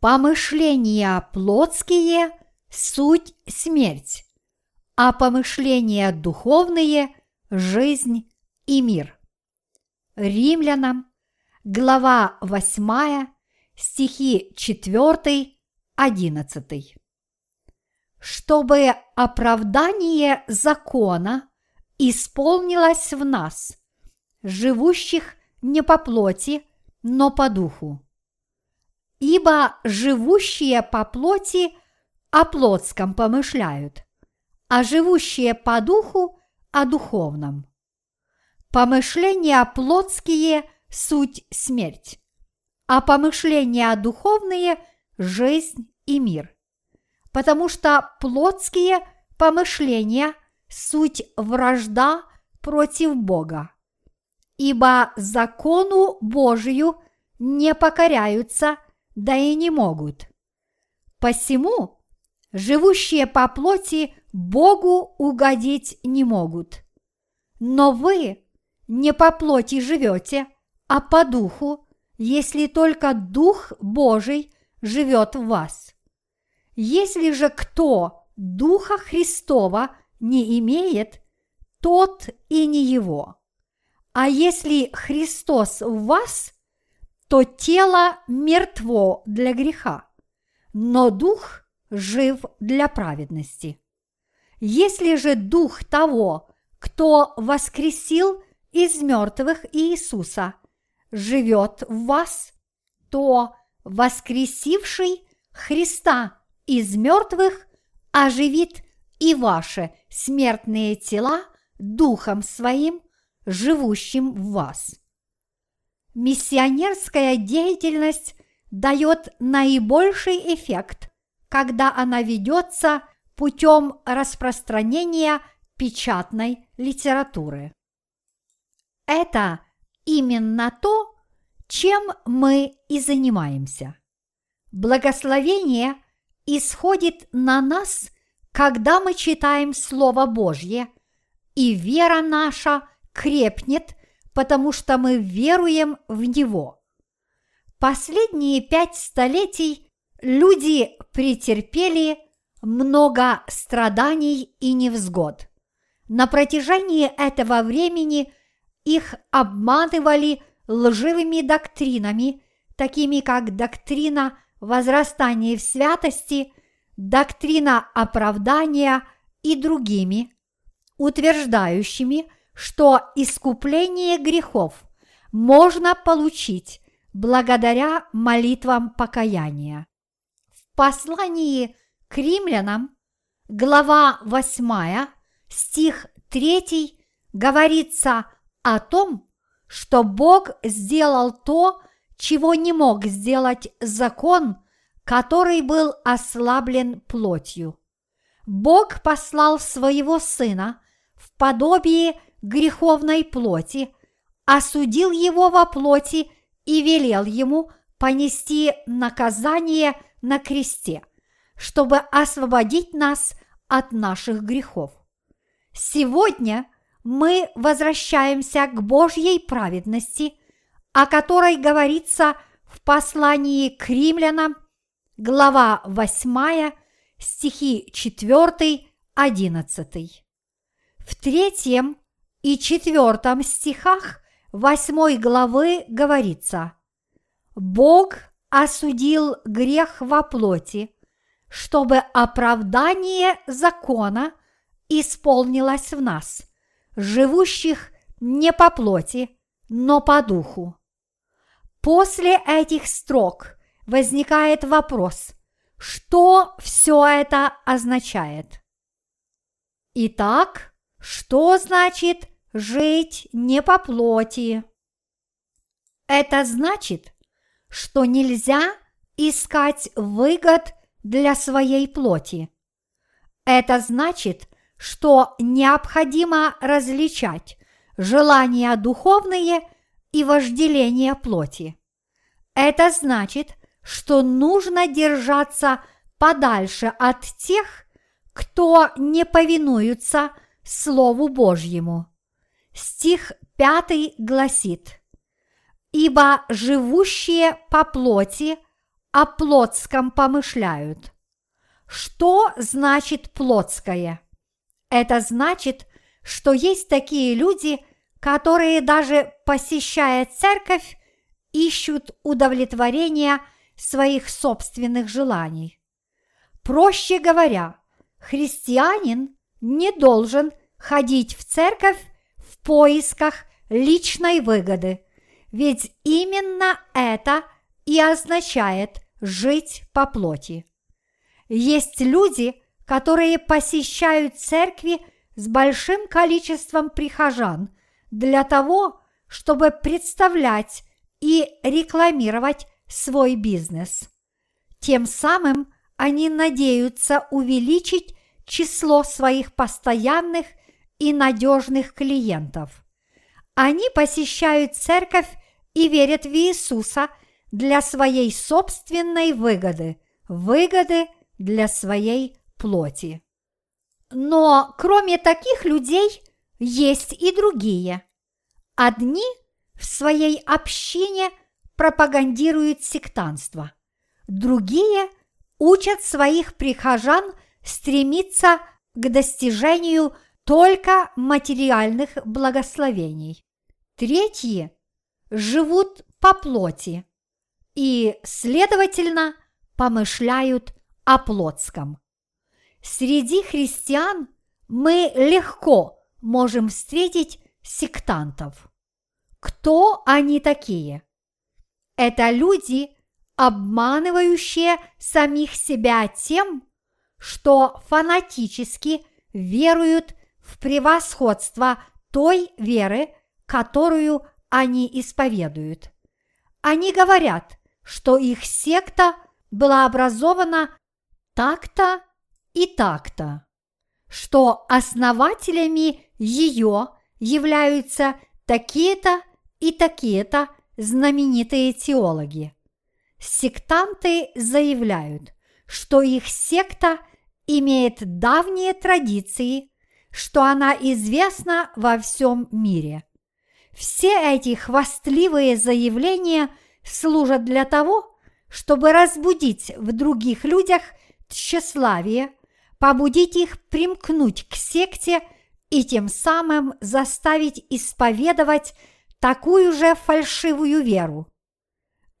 Помышления плотские – суть смерть, а помышления духовные – жизнь и мир. Римлянам, глава 8, стихи 4, 11. Чтобы оправдание закона исполнилось в нас, живущих не по плоти, но по духу. Ибо живущие по плоти о плотском помышляют, а живущие по духу о духовном. Помышления плотские – суть смерть, а помышления духовные – жизнь и мир. Потому что плотские помышления – суть вражда против Бога. Ибо закону Божию не покоряются, да и не могут. Посему живущие по плоти Богу угодить не могут. Но вы не по плоти живете, а по духу, если только Дух Божий живет в вас. Если же кто Духа Христова не имеет, тот и не его. А если Христос в вас, то тело мертво для греха, но дух жив для праведности. Если же дух того, кто воскресил из мертвых Иисуса, живет в вас, то воскресивший Христа из мертвых оживит и ваши смертные тела Духом Своим, живущим в вас. Миссионерская деятельность дает наибольший эффект, когда она ведется путем распространения печатной литературы. Это именно то, чем мы и занимаемся. Благословение исходит на нас, когда мы читаем Слово Божье, и вера наша крепнет, потому что мы веруем в Него. Последние пять столетий люди претерпели много страданий и невзгод. На протяжении этого времени их обманывали лживыми доктринами, такими как доктрина возрастания в святости, доктрина оправдания и другими, утверждающими, что искупление грехов можно получить благодаря молитвам покаяния. В послании к римлянам, глава 8, стих 3 говорится о том, что Бог сделал то, чего не мог сделать закон, который был ослаблен плотью. Бог послал своего Сына в подобие греховной плоти, осудил его во плоти и велел ему понести наказание на кресте, чтобы освободить нас от наших грехов. Сегодня мы возвращаемся к Божьей праведности, о которой говорится в послании к римлянам, глава 8, стихи 4, 11. В третьем и четвертом стихах восьмой главы говорится «Бог осудил грех во плоти, чтобы оправдание закона исполнилось в нас, живущих не по плоти, но по духу». После этих строк возникает вопрос, что все это означает? Итак, что значит жить не по плоти? Это значит, что нельзя искать выгод для своей плоти. Это значит, что необходимо различать желания духовные и вожделения плоти. Это значит, что нужно держаться подальше от тех, кто не повинуются Слову Божьему. Стих 5 гласит, «Ибо живущие по плоти о плотском помышляют. Что значит плотское? Это значит, что есть такие люди, которые даже посещая церковь, ищут удовлетворения своих собственных желаний. Проще говоря, христианин не должен ходить в церковь поисках личной выгоды, ведь именно это и означает жить по плоти. Есть люди, которые посещают церкви с большим количеством прихожан для того, чтобы представлять и рекламировать свой бизнес. Тем самым они надеются увеличить число своих постоянных и надежных клиентов. Они посещают церковь и верят в Иисуса для своей собственной выгоды, выгоды для своей плоти. Но кроме таких людей есть и другие. Одни в своей общине пропагандируют сектанство, другие учат своих прихожан стремиться к достижению только материальных благословений. Третьи живут по плоти и, следовательно, помышляют о плотском. Среди христиан мы легко можем встретить сектантов. Кто они такие? Это люди, обманывающие самих себя тем, что фанатически веруют в превосходство той веры, которую они исповедуют. Они говорят, что их секта была образована так-то и так-то, что основателями ее являются такие-то и такие-то знаменитые теологи. Сектанты заявляют, что их секта имеет давние традиции, что она известна во всем мире. Все эти хвастливые заявления служат для того, чтобы разбудить в других людях тщеславие, побудить их примкнуть к секте и тем самым заставить исповедовать такую же фальшивую веру.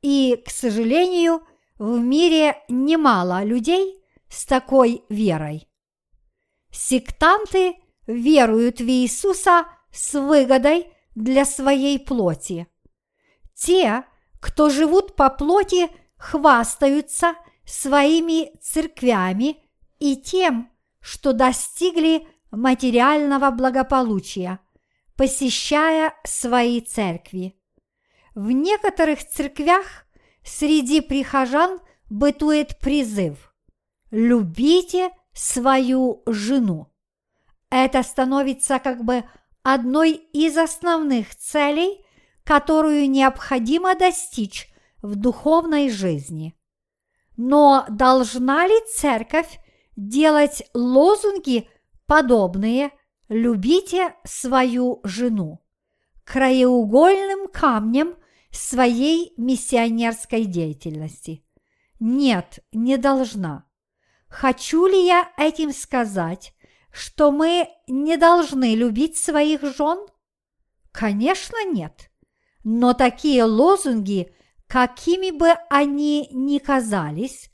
И, к сожалению, в мире немало людей с такой верой. Сектанты веруют в Иисуса с выгодой для своей плоти. Те, кто живут по плоти, хвастаются своими церквями и тем, что достигли материального благополучия, посещая свои церкви. В некоторых церквях среди прихожан бытует призыв «Любите свою жену». Это становится как бы одной из основных целей, которую необходимо достичь в духовной жизни. Но должна ли церковь делать лозунги, подобные «любите свою жену» краеугольным камнем своей миссионерской деятельности? Нет, не должна. Хочу ли я этим сказать, что мы не должны любить своих жен? Конечно, нет. Но такие лозунги, какими бы они ни казались,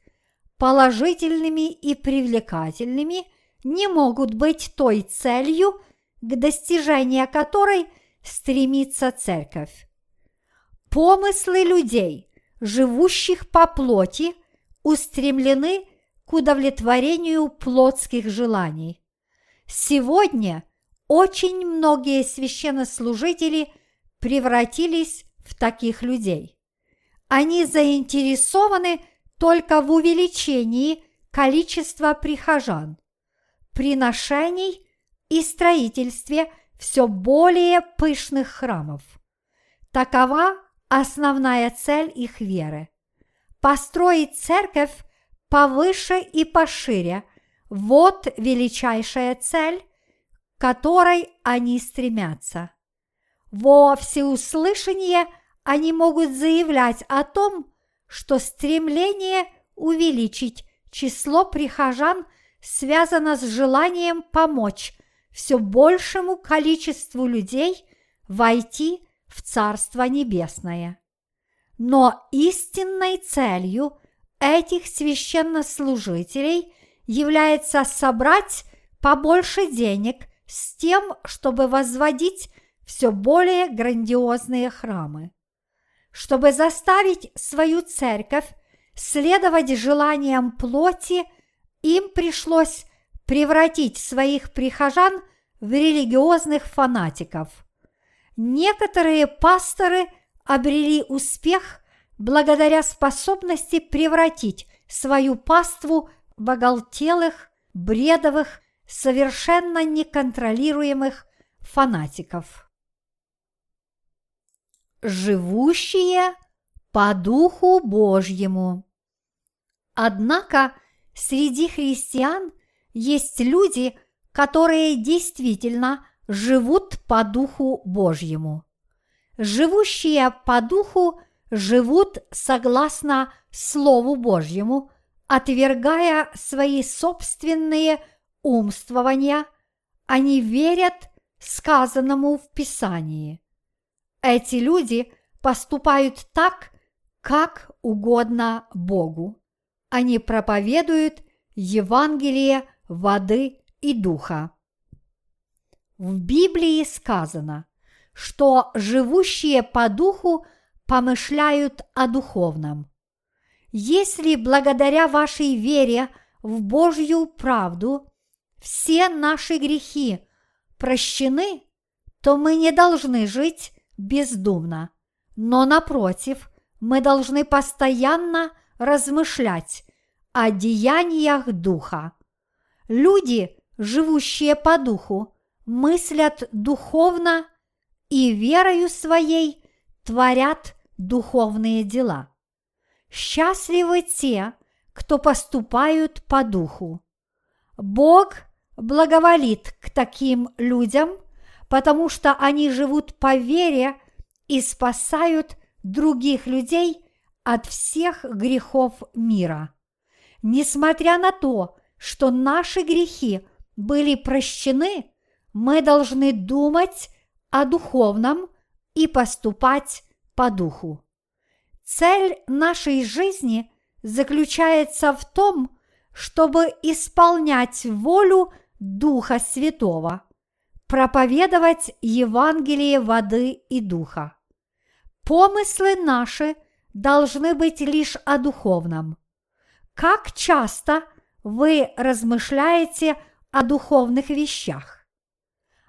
положительными и привлекательными, не могут быть той целью, к достижению которой стремится церковь. Помыслы людей, живущих по плоти, устремлены к удовлетворению плотских желаний. Сегодня очень многие священнослужители превратились в таких людей. Они заинтересованы только в увеличении количества прихожан, приношений и строительстве все более пышных храмов. Такова основная цель их веры – построить церковь повыше и пошире – вот величайшая цель, к которой они стремятся. Во всеуслышание они могут заявлять о том, что стремление увеличить число прихожан связано с желанием помочь все большему количеству людей войти в Царство Небесное. Но истинной целью этих священнослужителей является собрать побольше денег с тем, чтобы возводить все более грандиозные храмы. Чтобы заставить свою церковь следовать желаниям плоти, им пришлось превратить своих прихожан в религиозных фанатиков. Некоторые пасторы обрели успех благодаря способности превратить свою паству в оголтелых, бредовых, совершенно неконтролируемых фанатиков. Живущие по Духу Божьему. Однако среди христиан есть люди, которые действительно живут по Духу Божьему. Живущие по Духу живут согласно Слову Божьему, отвергая свои собственные умствования, они верят сказанному в Писании. Эти люди поступают так, как угодно Богу. Они проповедуют Евангелие воды и духа. В Библии сказано, что живущие по духу помышляют о духовном. Если благодаря вашей вере в Божью правду все наши грехи прощены, то мы не должны жить бездумно, но напротив, мы должны постоянно размышлять о деяниях Духа. Люди, живущие по Духу, мыслят духовно и верою своей творят духовные дела. Счастливы те, кто поступают по Духу. Бог благоволит к таким людям, потому что они живут по вере и спасают других людей от всех грехов мира. Несмотря на то, что наши грехи были прощены, мы должны думать о духовном и поступать по духу. Цель нашей жизни заключается в том, чтобы исполнять волю Духа Святого, проповедовать Евангелие воды и духа. Помыслы наши должны быть лишь о духовном. Как часто вы размышляете о духовных вещах?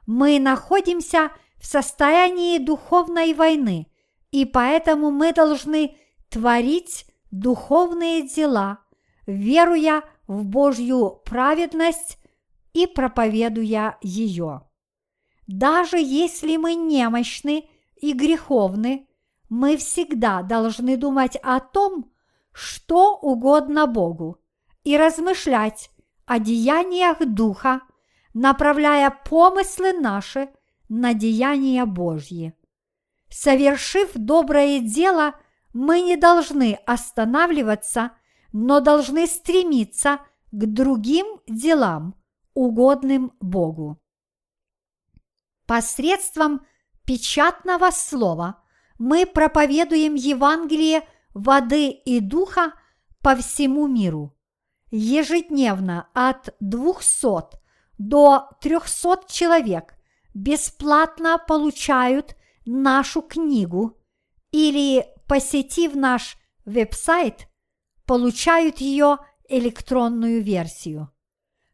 Мы находимся в состоянии духовной войны, и поэтому мы должны творить духовные дела, веруя в Божью праведность и проповедуя ее. Даже если мы немощны и греховны, мы всегда должны думать о том, что угодно Богу, и размышлять о деяниях Духа, направляя помыслы наши на деяния Божьи. Совершив доброе дело, мы не должны останавливаться – но должны стремиться к другим делам, угодным Богу. Посредством печатного слова мы проповедуем Евангелие воды и духа по всему миру. Ежедневно от 200 до 300 человек бесплатно получают нашу книгу или, посетив наш веб-сайт, получают ее электронную версию.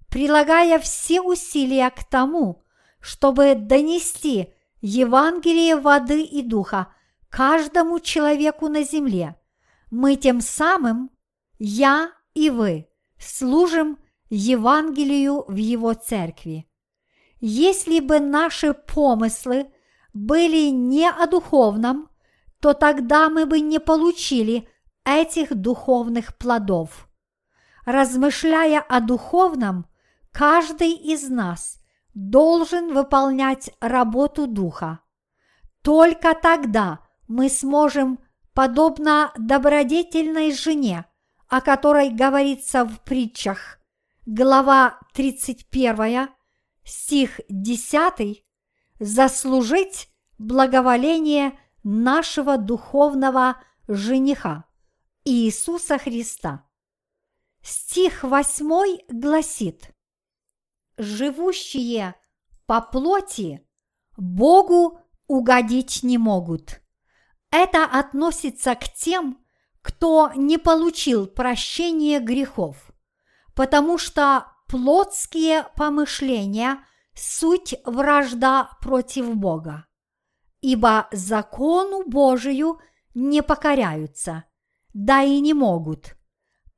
Прилагая все усилия к тому, чтобы донести Евангелие воды и духа каждому человеку на земле, мы тем самым, я и вы, служим Евангелию в его церкви. Если бы наши помыслы были не о духовном, то тогда мы бы не получили этих духовных плодов. Размышляя о духовном, каждый из нас должен выполнять работу Духа. Только тогда мы сможем подобно добродетельной жене, о которой говорится в притчах, глава 31, стих 10, заслужить благоволение нашего духовного жениха Иисуса Христа. Стих 8 гласит «Живущие по плоти Богу угодить не могут». Это относится к тем, кто не получил прощения грехов, потому что плотские помышления – суть вражда против Бога, ибо закону Божию не покоряются, да и не могут.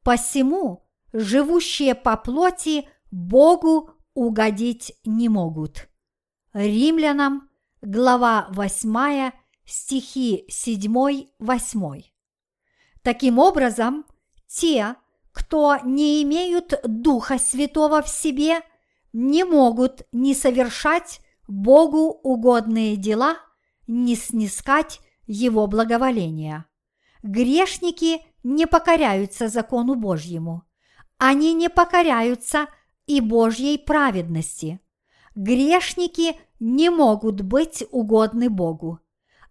Посему живущие по плоти Богу угодить не могут. Римлянам, глава 8, стихи 7-8. Таким образом, те, кто не имеют Духа Святого в себе, не могут ни совершать Богу угодные дела, ни снискать Его благоволения. Грешники не покоряются закону Божьему. Они не покоряются и Божьей праведности. Грешники не могут быть угодны Богу.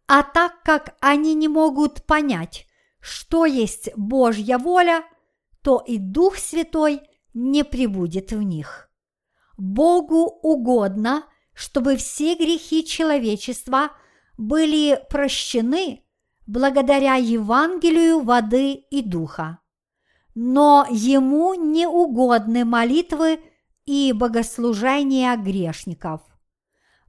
А так как они не могут понять, что есть Божья воля, то и Дух Святой не прибудет в них. Богу угодно, чтобы все грехи человечества были прощены благодаря Евангелию воды и духа. Но ему не угодны молитвы и богослужения грешников.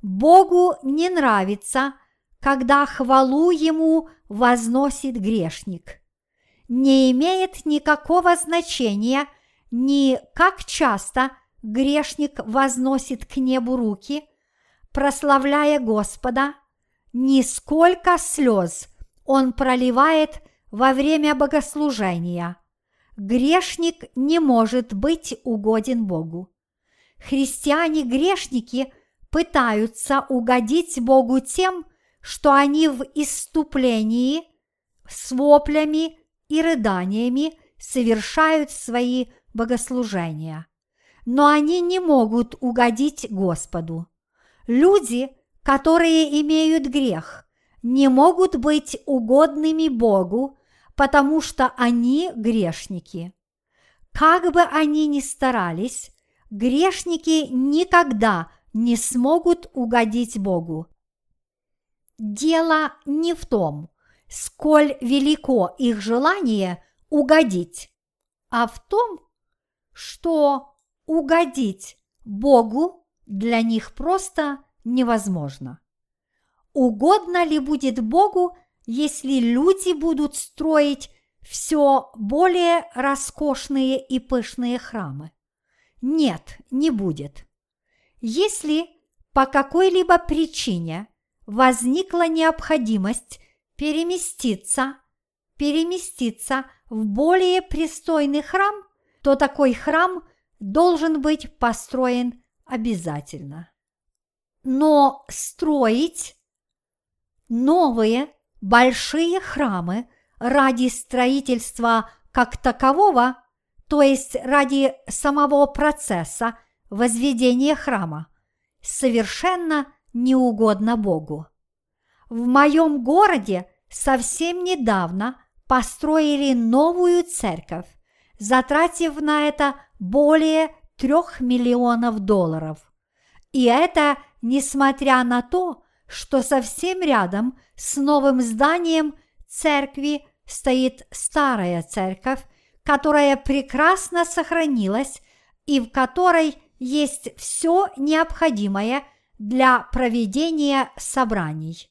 Богу не нравится, когда хвалу ему возносит грешник – не имеет никакого значения ни как часто грешник возносит к небу руки, прославляя Господа, ни сколько слез он проливает во время богослужения. Грешник не может быть угоден Богу. Христиане-грешники пытаются угодить Богу тем, что они в иступлении с воплями и рыданиями совершают свои богослужения. Но они не могут угодить Господу. Люди, которые имеют грех, не могут быть угодными Богу, потому что они грешники. Как бы они ни старались, грешники никогда не смогут угодить Богу. Дело не в том, сколь велико их желание угодить, а в том, что угодить Богу для них просто невозможно. Угодно ли будет Богу, если люди будут строить все более роскошные и пышные храмы? Нет, не будет. Если по какой-либо причине возникла необходимость переместиться, переместиться в более пристойный храм, то такой храм должен быть построен обязательно. Но строить новые большие храмы ради строительства как такового, то есть ради самого процесса возведения храма, совершенно неугодно Богу. В моем городе совсем недавно построили новую церковь, затратив на это более трех миллионов долларов. И это несмотря на то, что совсем рядом с новым зданием церкви стоит старая церковь, которая прекрасно сохранилась и в которой есть все необходимое для проведения собраний.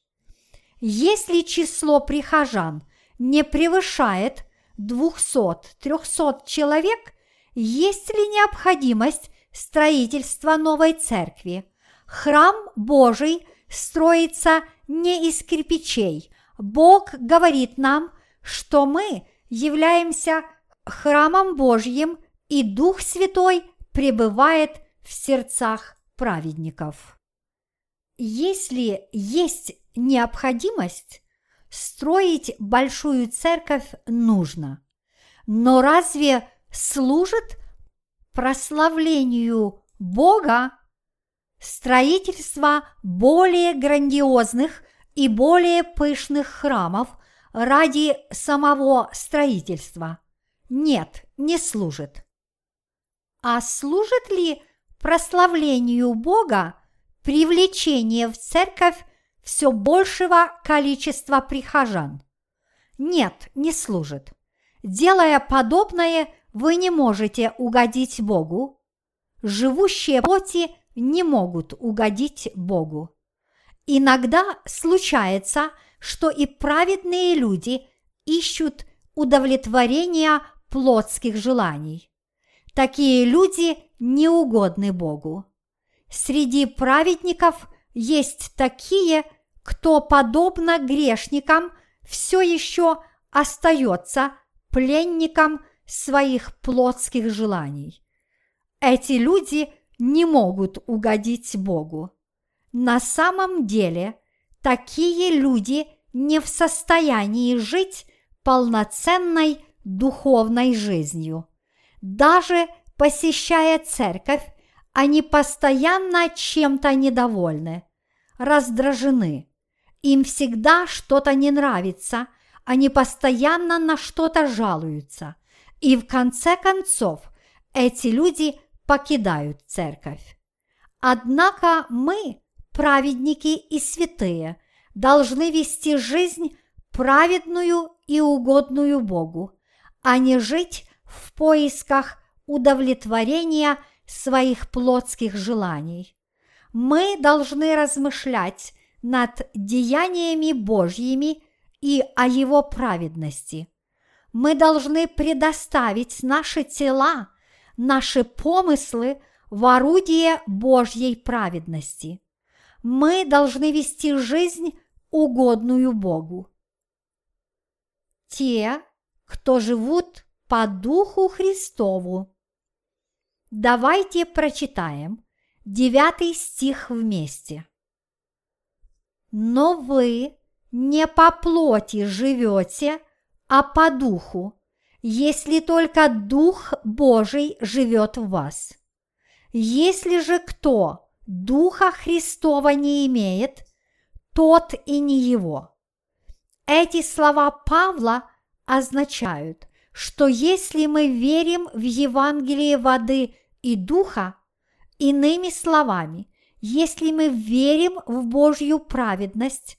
Если число прихожан не превышает 200-300 человек, есть ли необходимость строительства новой церкви? Храм Божий строится не из кирпичей. Бог говорит нам, что мы являемся храмом Божьим, и Дух Святой пребывает в сердцах праведников. Если есть необходимость, строить большую церковь нужно. Но разве служит прославлению Бога строительство более грандиозных и более пышных храмов ради самого строительства? Нет, не служит. А служит ли прославлению Бога привлечение в церковь все большего количества прихожан? Нет, не служит. Делая подобное, вы не можете угодить Богу. Живущие плоти не могут угодить Богу. Иногда случается, что и праведные люди ищут удовлетворения плотских желаний. Такие люди неугодны Богу. Среди праведников есть такие, кто, подобно грешникам, все еще остается пленником своих плотских желаний. Эти люди не могут угодить Богу. На самом деле, такие люди не в состоянии жить полноценной духовной жизнью. Даже посещая церковь, они постоянно чем-то недовольны, раздражены. Им всегда что-то не нравится, они постоянно на что-то жалуются. И в конце концов эти люди покидают церковь. Однако мы, праведники и святые, должны вести жизнь праведную и угодную Богу, а не жить в поисках удовлетворения своих плотских желаний. Мы должны размышлять над деяниями Божьими и о Его праведности. Мы должны предоставить наши тела, наши помыслы в орудие Божьей праведности. Мы должны вести жизнь, угодную Богу. Те, кто живут по Духу Христову. Давайте прочитаем девятый стих вместе. Но вы не по плоти живете, а по духу, если только Дух Божий живет в вас. Если же кто Духа Христова не имеет, тот и не его. Эти слова Павла означают, что если мы верим в Евангелие воды и духа, иными словами, если мы верим в Божью праведность,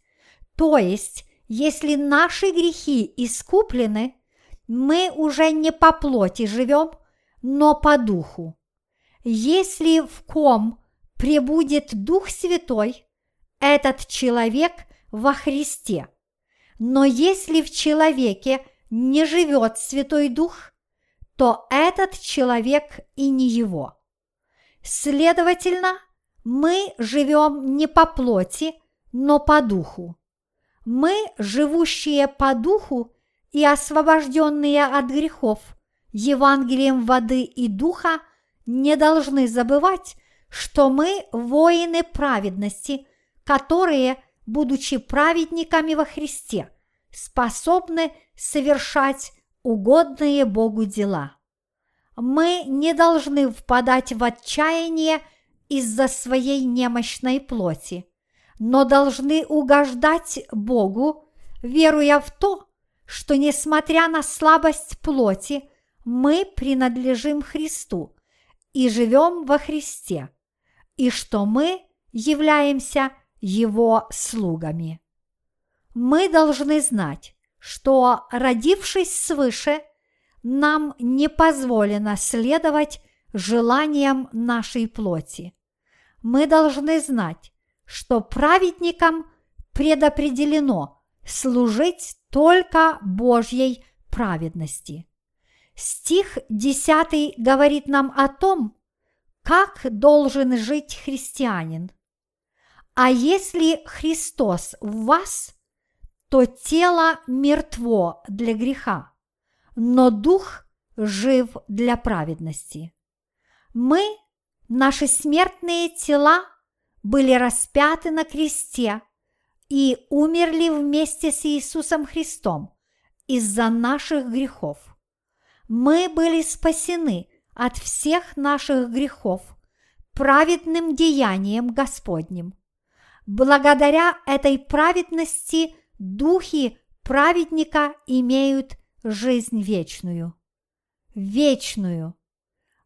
то есть если наши грехи искуплены, мы уже не по плоти живем, но по духу. Если в ком пребудет Дух Святой, этот человек во Христе. Но если в человеке не живет Святой Дух, то этот человек и не его. Следовательно, мы живем не по плоти, но по духу. Мы, живущие по духу и освобожденные от грехов Евангелием воды и духа, не должны забывать, что мы воины праведности, которые, будучи праведниками во Христе, способны совершать угодные Богу дела. Мы не должны впадать в отчаяние из-за своей немощной плоти, но должны угождать Богу, веруя в то, что несмотря на слабость плоти, мы принадлежим Христу и живем во Христе, и что мы являемся Его слугами. Мы должны знать, что, родившись свыше, нам не позволено следовать желаниям нашей плоти. Мы должны знать, что праведникам предопределено служить только Божьей праведности. Стих 10 говорит нам о том, как должен жить христианин. А если Христос в вас, то тело мертво для греха, но дух жив для праведности. Мы, наши смертные тела, были распяты на кресте, и умерли вместе с Иисусом Христом из-за наших грехов. Мы были спасены от всех наших грехов праведным деянием Господним. Благодаря этой праведности духи праведника имеют жизнь вечную. Вечную.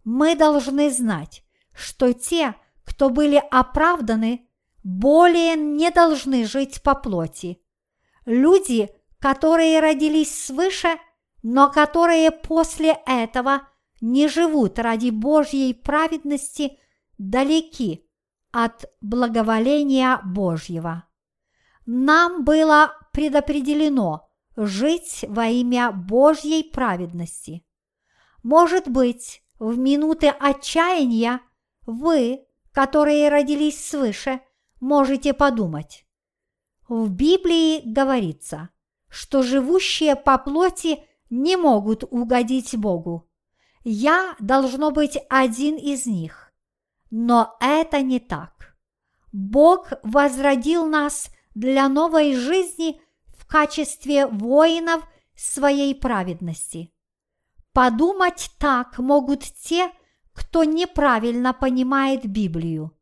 Мы должны знать, что те, кто были оправданы, более не должны жить по плоти. Люди, которые родились свыше, но которые после этого не живут ради Божьей праведности, далеки от благоволения Божьего. Нам было предопределено жить во имя Божьей праведности. Может быть, в минуты отчаяния вы, которые родились свыше, можете подумать. В Библии говорится, что живущие по плоти не могут угодить Богу. Я должно быть один из них. Но это не так. Бог возродил нас для новой жизни в качестве воинов своей праведности. Подумать так могут те, кто неправильно понимает Библию.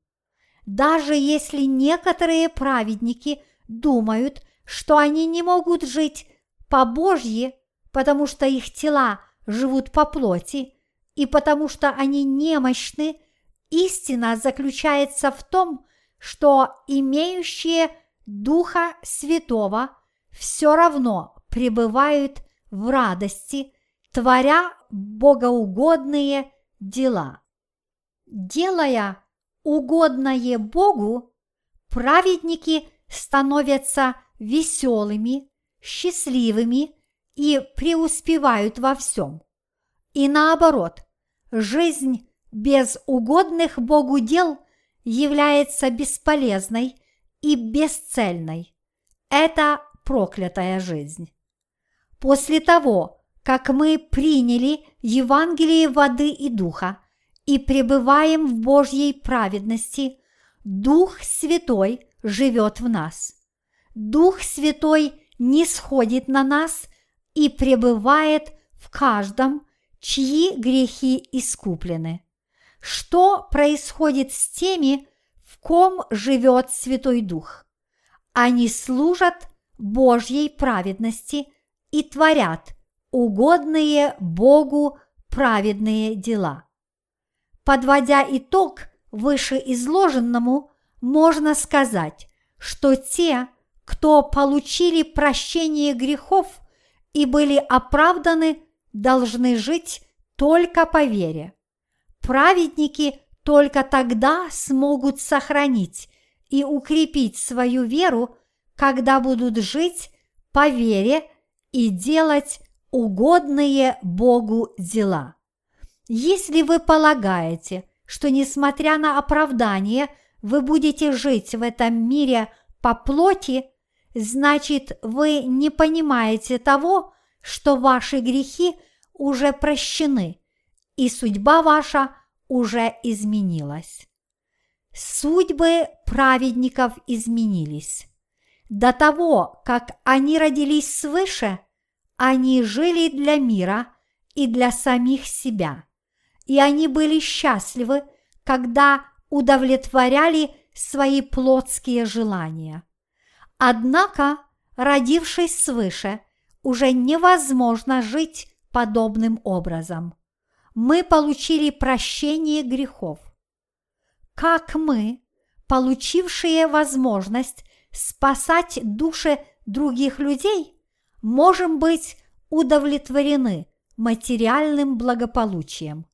Даже если некоторые праведники думают, что они не могут жить по Божьи, потому что их тела живут по плоти, и потому что они немощны, истина заключается в том, что имеющие Духа Святого все равно пребывают в радости, творя богоугодные дела. Делая угодное Богу, праведники становятся веселыми, счастливыми и преуспевают во всем. И наоборот, жизнь без угодных Богу дел является бесполезной и бесцельной. Это проклятая жизнь. После того, как мы приняли Евангелие воды и духа и пребываем в Божьей праведности, Дух Святой живет в нас. Дух Святой не сходит на нас и пребывает в каждом, чьи грехи искуплены. Что происходит с теми, в ком живет Святой Дух? Они служат Божьей праведности и творят угодные Богу праведные дела. Подводя итог вышеизложенному, можно сказать, что те, кто получили прощение грехов и были оправданы, должны жить только по вере. Праведники только тогда смогут сохранить и укрепить свою веру, когда будут жить по вере и делать угодные Богу дела. Если вы полагаете, что несмотря на оправдание вы будете жить в этом мире по плоти, значит вы не понимаете того, что ваши грехи уже прощены, и судьба ваша уже изменилась. Судьбы праведников изменились. До того, как они родились свыше, они жили для мира и для самих себя, и они были счастливы, когда удовлетворяли свои плотские желания. Однако, родившись свыше, уже невозможно жить подобным образом. Мы получили прощение грехов. Как мы, получившие возможность спасать души других людей, можем быть удовлетворены материальным благополучием?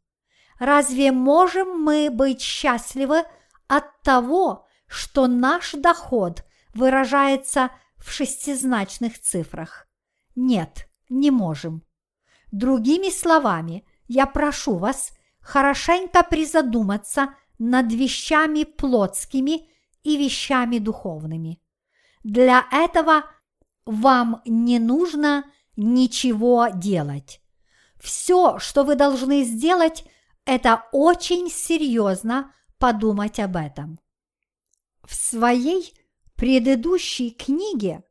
Разве можем мы быть счастливы от того, что наш доход выражается в шестизначных цифрах? Нет, не можем. Другими словами, я прошу вас хорошенько призадуматься над вещами плотскими и вещами духовными. Для этого вам не нужно ничего делать. Все, что вы должны сделать, это очень серьезно подумать об этом. В своей предыдущей книге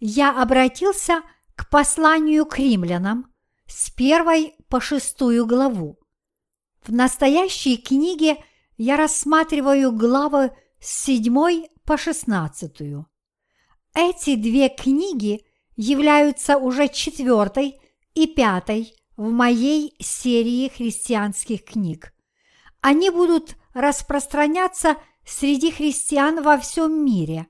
я обратился к посланию к римлянам с первой по шестую главу. В настоящей книге я рассматриваю главы с седьмой по шестнадцатую. Эти две книги являются уже четвертой и пятой в моей серии христианских книг. Они будут распространяться среди христиан во всем мире.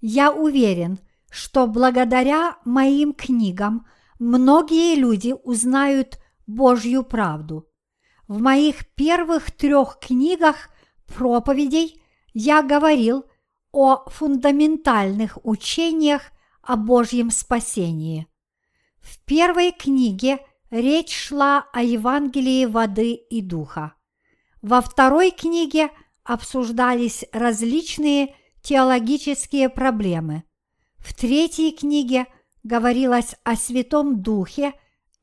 Я уверен, что благодаря моим книгам многие люди узнают Божью правду. В моих первых трех книгах проповедей я говорил о фундаментальных учениях о Божьем спасении. В первой книге речь шла о Евангелии воды и духа. Во второй книге обсуждались различные теологические проблемы. В третьей книге говорилось о Святом Духе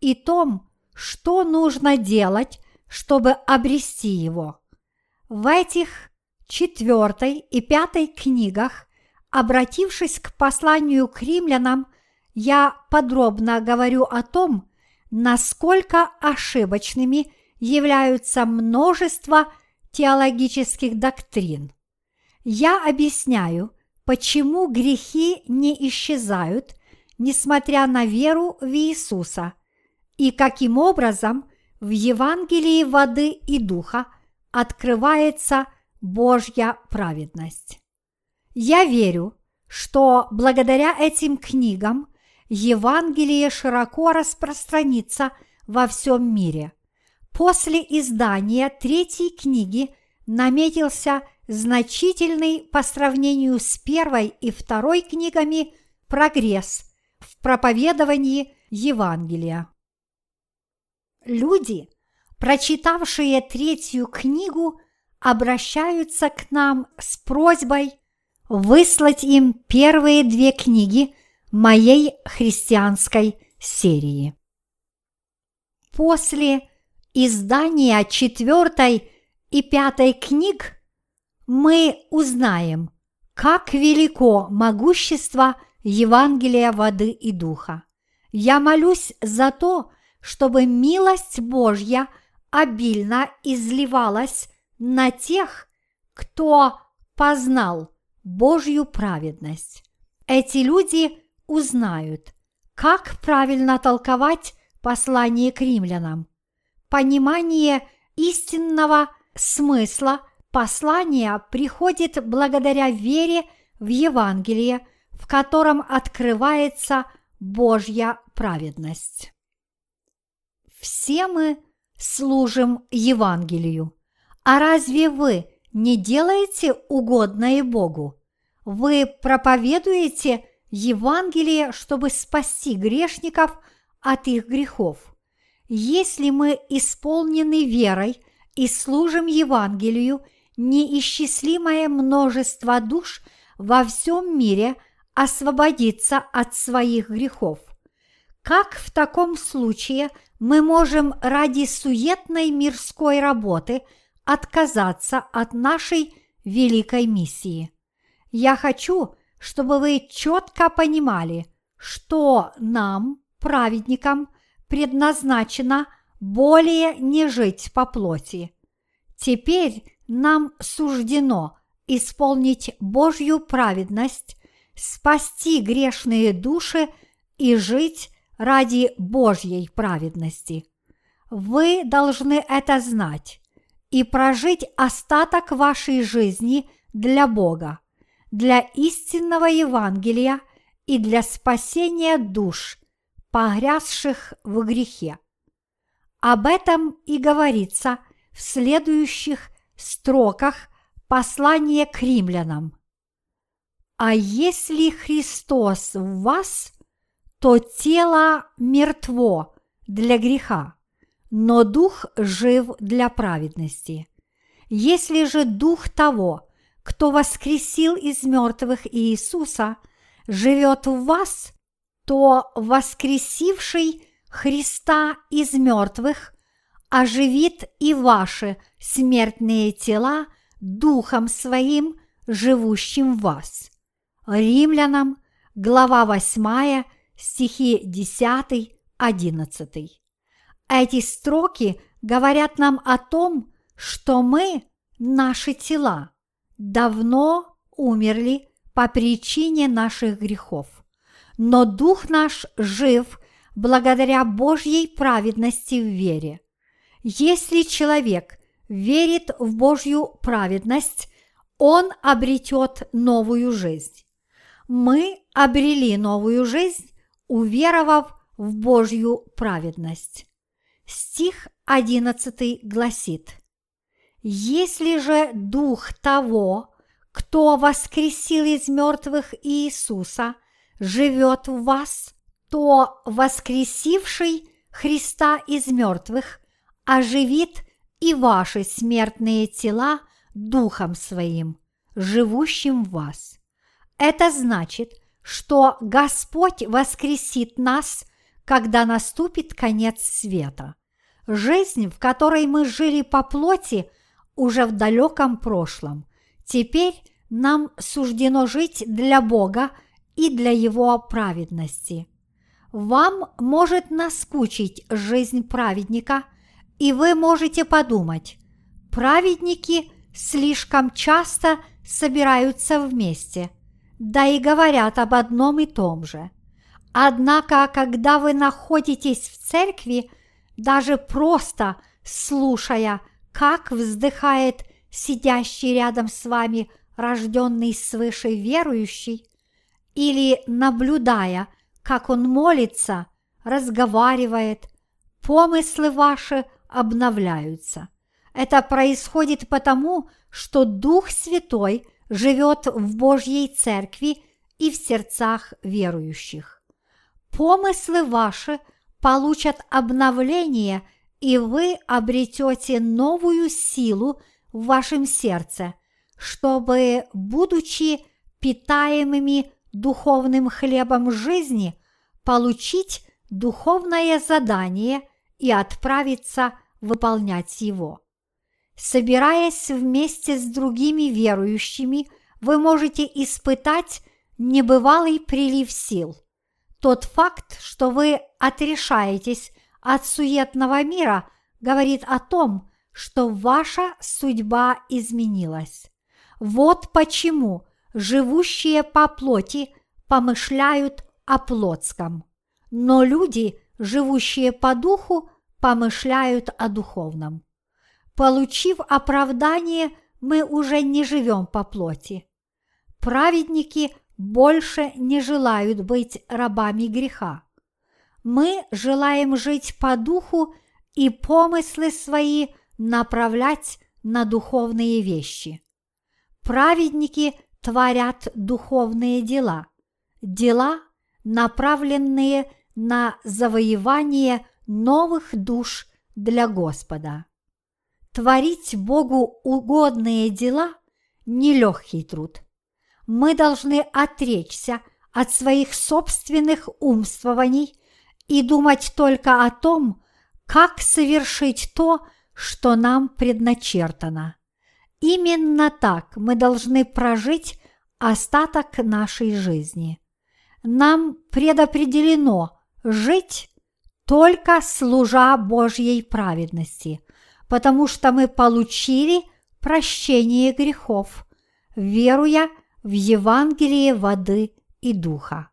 и том, что нужно делать, чтобы обрести его. В этих четвертой и пятой книгах, обратившись к посланию к римлянам, я подробно говорю о том, насколько ошибочными являются множество теологических доктрин. Я объясняю, почему грехи не исчезают, несмотря на веру в Иисуса, и каким образом в Евангелии воды и духа открывается Божья праведность. Я верю, что благодаря этим книгам Евангелие широко распространится во всем мире. После издания третьей книги наметился значительный по сравнению с первой и второй книгами прогресс в проповедовании Евангелия. Люди, прочитавшие третью книгу, обращаются к нам с просьбой выслать им первые две книги моей христианской серии. После издания четвертой и пятой книг мы узнаем, как велико могущество Евангелия воды и духа. Я молюсь за то, чтобы милость Божья обильно изливалась на тех, кто познал Божью праведность. Эти люди узнают, как правильно толковать послание к римлянам. Понимание истинного смысла послания приходит благодаря вере в Евангелие, в котором открывается Божья праведность. Все мы служим Евангелию. А разве вы не делаете угодное Богу? Вы проповедуете Евангелие, чтобы спасти грешников от их грехов. Если мы исполнены верой и служим Евангелию, неисчислимое множество душ во всем мире освободится от своих грехов. Как в таком случае мы можем ради суетной мирской работы – отказаться от нашей великой миссии. Я хочу, чтобы вы четко понимали, что нам, праведникам, предназначено более не жить по плоти. Теперь нам суждено исполнить Божью праведность, спасти грешные души и жить ради Божьей праведности. Вы должны это знать и прожить остаток вашей жизни для Бога, для истинного Евангелия и для спасения душ, погрязших в грехе. Об этом и говорится в следующих строках послания к римлянам. А если Христос в вас, то тело мертво для греха, но дух жив для праведности. Если же дух того, кто воскресил из мертвых Иисуса, живет в вас, то воскресивший Христа из мертвых оживит и ваши смертные тела Духом Своим, живущим в вас. Римлянам, глава 8, стихи 10-11. Эти строки говорят нам о том, что мы, наши тела, давно умерли по причине наших грехов, но дух наш жив благодаря Божьей праведности в вере. Если человек верит в Божью праведность, он обретет новую жизнь. Мы обрели новую жизнь, уверовав в Божью праведность. Стих 11 гласит «Если же дух того, кто воскресил из мертвых Иисуса, живет в вас, то воскресивший Христа из мертвых оживит и ваши смертные тела Духом Своим, живущим в вас. Это значит, что Господь воскресит нас, когда наступит конец света. Жизнь, в которой мы жили по плоти, уже в далеком прошлом. Теперь нам суждено жить для Бога и для Его праведности. Вам может наскучить жизнь праведника, и вы можете подумать, праведники слишком часто собираются вместе, да и говорят об одном и том же. Однако, когда вы находитесь в церкви, даже просто слушая, как вздыхает сидящий рядом с вами рожденный свыше верующий, или наблюдая, как он молится, разговаривает, помыслы ваши обновляются. Это происходит потому, что Дух Святой живет в Божьей Церкви и в сердцах верующих. Помыслы ваши получат обновление, и вы обретете новую силу в вашем сердце, чтобы, будучи питаемыми духовным хлебом жизни, получить духовное задание и отправиться выполнять его. Собираясь вместе с другими верующими, вы можете испытать небывалый прилив сил. Тот факт, что вы отрешаетесь от суетного мира, говорит о том, что ваша судьба изменилась. Вот почему живущие по плоти помышляют о плотском, но люди, живущие по духу, помышляют о духовном. Получив оправдание, мы уже не живем по плоти. Праведники больше не желают быть рабами греха. Мы желаем жить по духу и помыслы свои направлять на духовные вещи. Праведники творят духовные дела, дела, направленные на завоевание новых душ для Господа. Творить Богу угодные дела – нелегкий труд. Мы должны отречься от своих собственных умствований и думать только о том, как совершить то, что нам предначертано. Именно так мы должны прожить остаток нашей жизни. Нам предопределено жить только служа Божьей праведности – потому что мы получили прощение грехов, веруя в Евангелие воды и духа.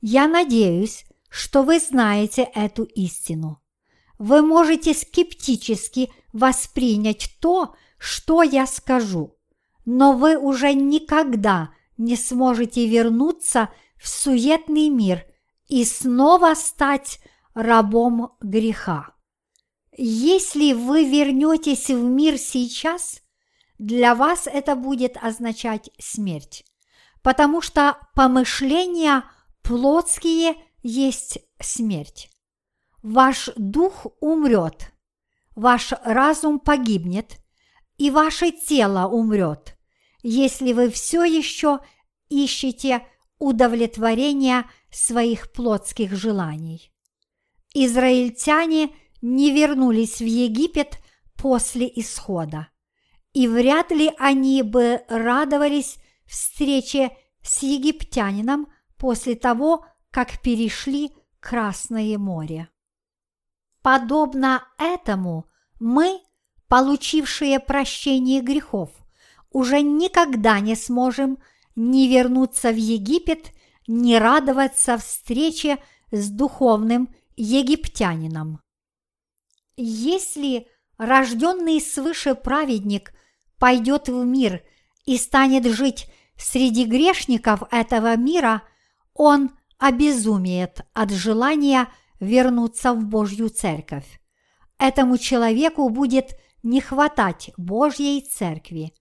Я надеюсь, что вы знаете эту истину. Вы можете скептически воспринять то, что я скажу, но вы уже никогда не сможете вернуться в суетный мир и снова стать рабом греха. Если вы вернетесь в мир сейчас, для вас это будет означать смерть, потому что помышления плотские есть смерть. Ваш дух умрет, ваш разум погибнет, и ваше тело умрет, если вы все еще ищете удовлетворения своих плотских желаний. Израильтяне – не вернулись в Египет после исхода. И вряд ли они бы радовались встрече с египтянином после того, как перешли Красное море. Подобно этому мы, получившие прощение грехов, уже никогда не сможем ни вернуться в Египет, ни радоваться встрече с духовным египтянином. Если рожденный свыше праведник пойдет в мир и станет жить среди грешников этого мира, он обезумеет от желания вернуться в Божью церковь. Этому человеку будет не хватать Божьей церкви.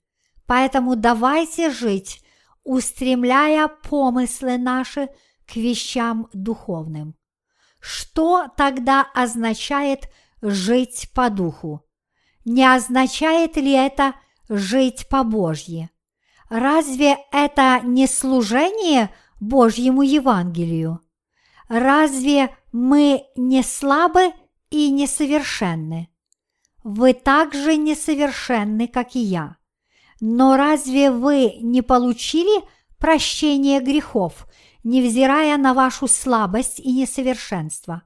Поэтому давайте жить, устремляя помыслы наши к вещам духовным. Что тогда означает жить по духу? Не означает ли это жить по Божье? Разве это не служение Божьему Евангелию? Разве мы не слабы и несовершенны? Вы также несовершенны, как и я. Но разве вы не получили прощение грехов, невзирая на вашу слабость и несовершенство?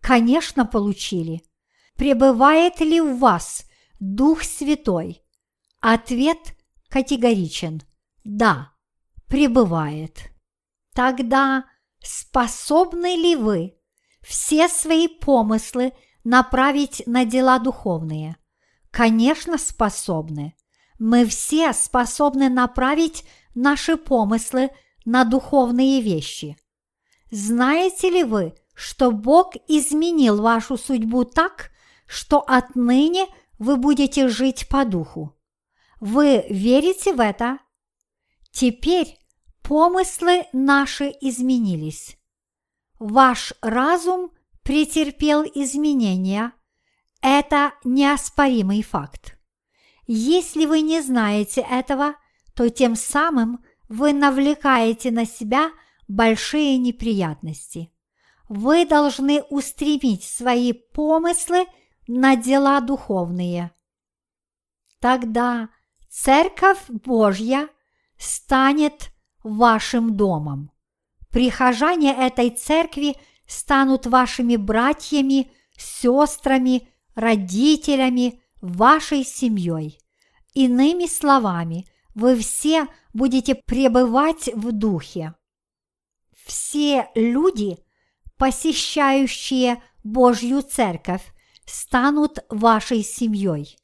Конечно, получили. Пребывает ли в вас Дух Святой? Ответ категоричен. Да, пребывает. Тогда способны ли вы все свои помыслы направить на дела духовные? Конечно, способны мы все способны направить наши помыслы на духовные вещи. Знаете ли вы, что Бог изменил вашу судьбу так, что отныне вы будете жить по духу? Вы верите в это? Теперь помыслы наши изменились. Ваш разум претерпел изменения. Это неоспоримый факт. Если вы не знаете этого, то тем самым вы навлекаете на себя большие неприятности. Вы должны устремить свои помыслы на дела духовные. Тогда Церковь Божья станет вашим домом. Прихожане этой церкви станут вашими братьями, сестрами, родителями, вашей семьей. Иными словами, вы все будете пребывать в духе. Все люди, посещающие Божью церковь, станут вашей семьей.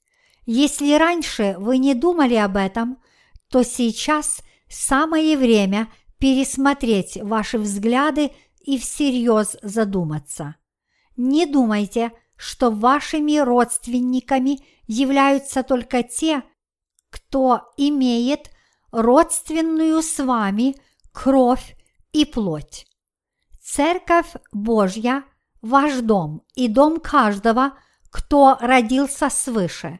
Если раньше вы не думали об этом, то сейчас самое время пересмотреть ваши взгляды и всерьез задуматься. Не думайте, что вашими родственниками являются только те, кто имеет родственную с вами кровь и плоть. Церковь Божья – ваш дом и дом каждого, кто родился свыше.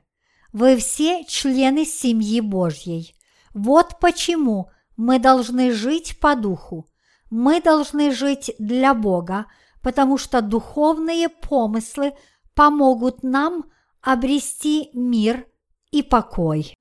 Вы все члены семьи Божьей. Вот почему мы должны жить по духу. Мы должны жить для Бога, потому что духовные помыслы помогут нам обрести мир и покой.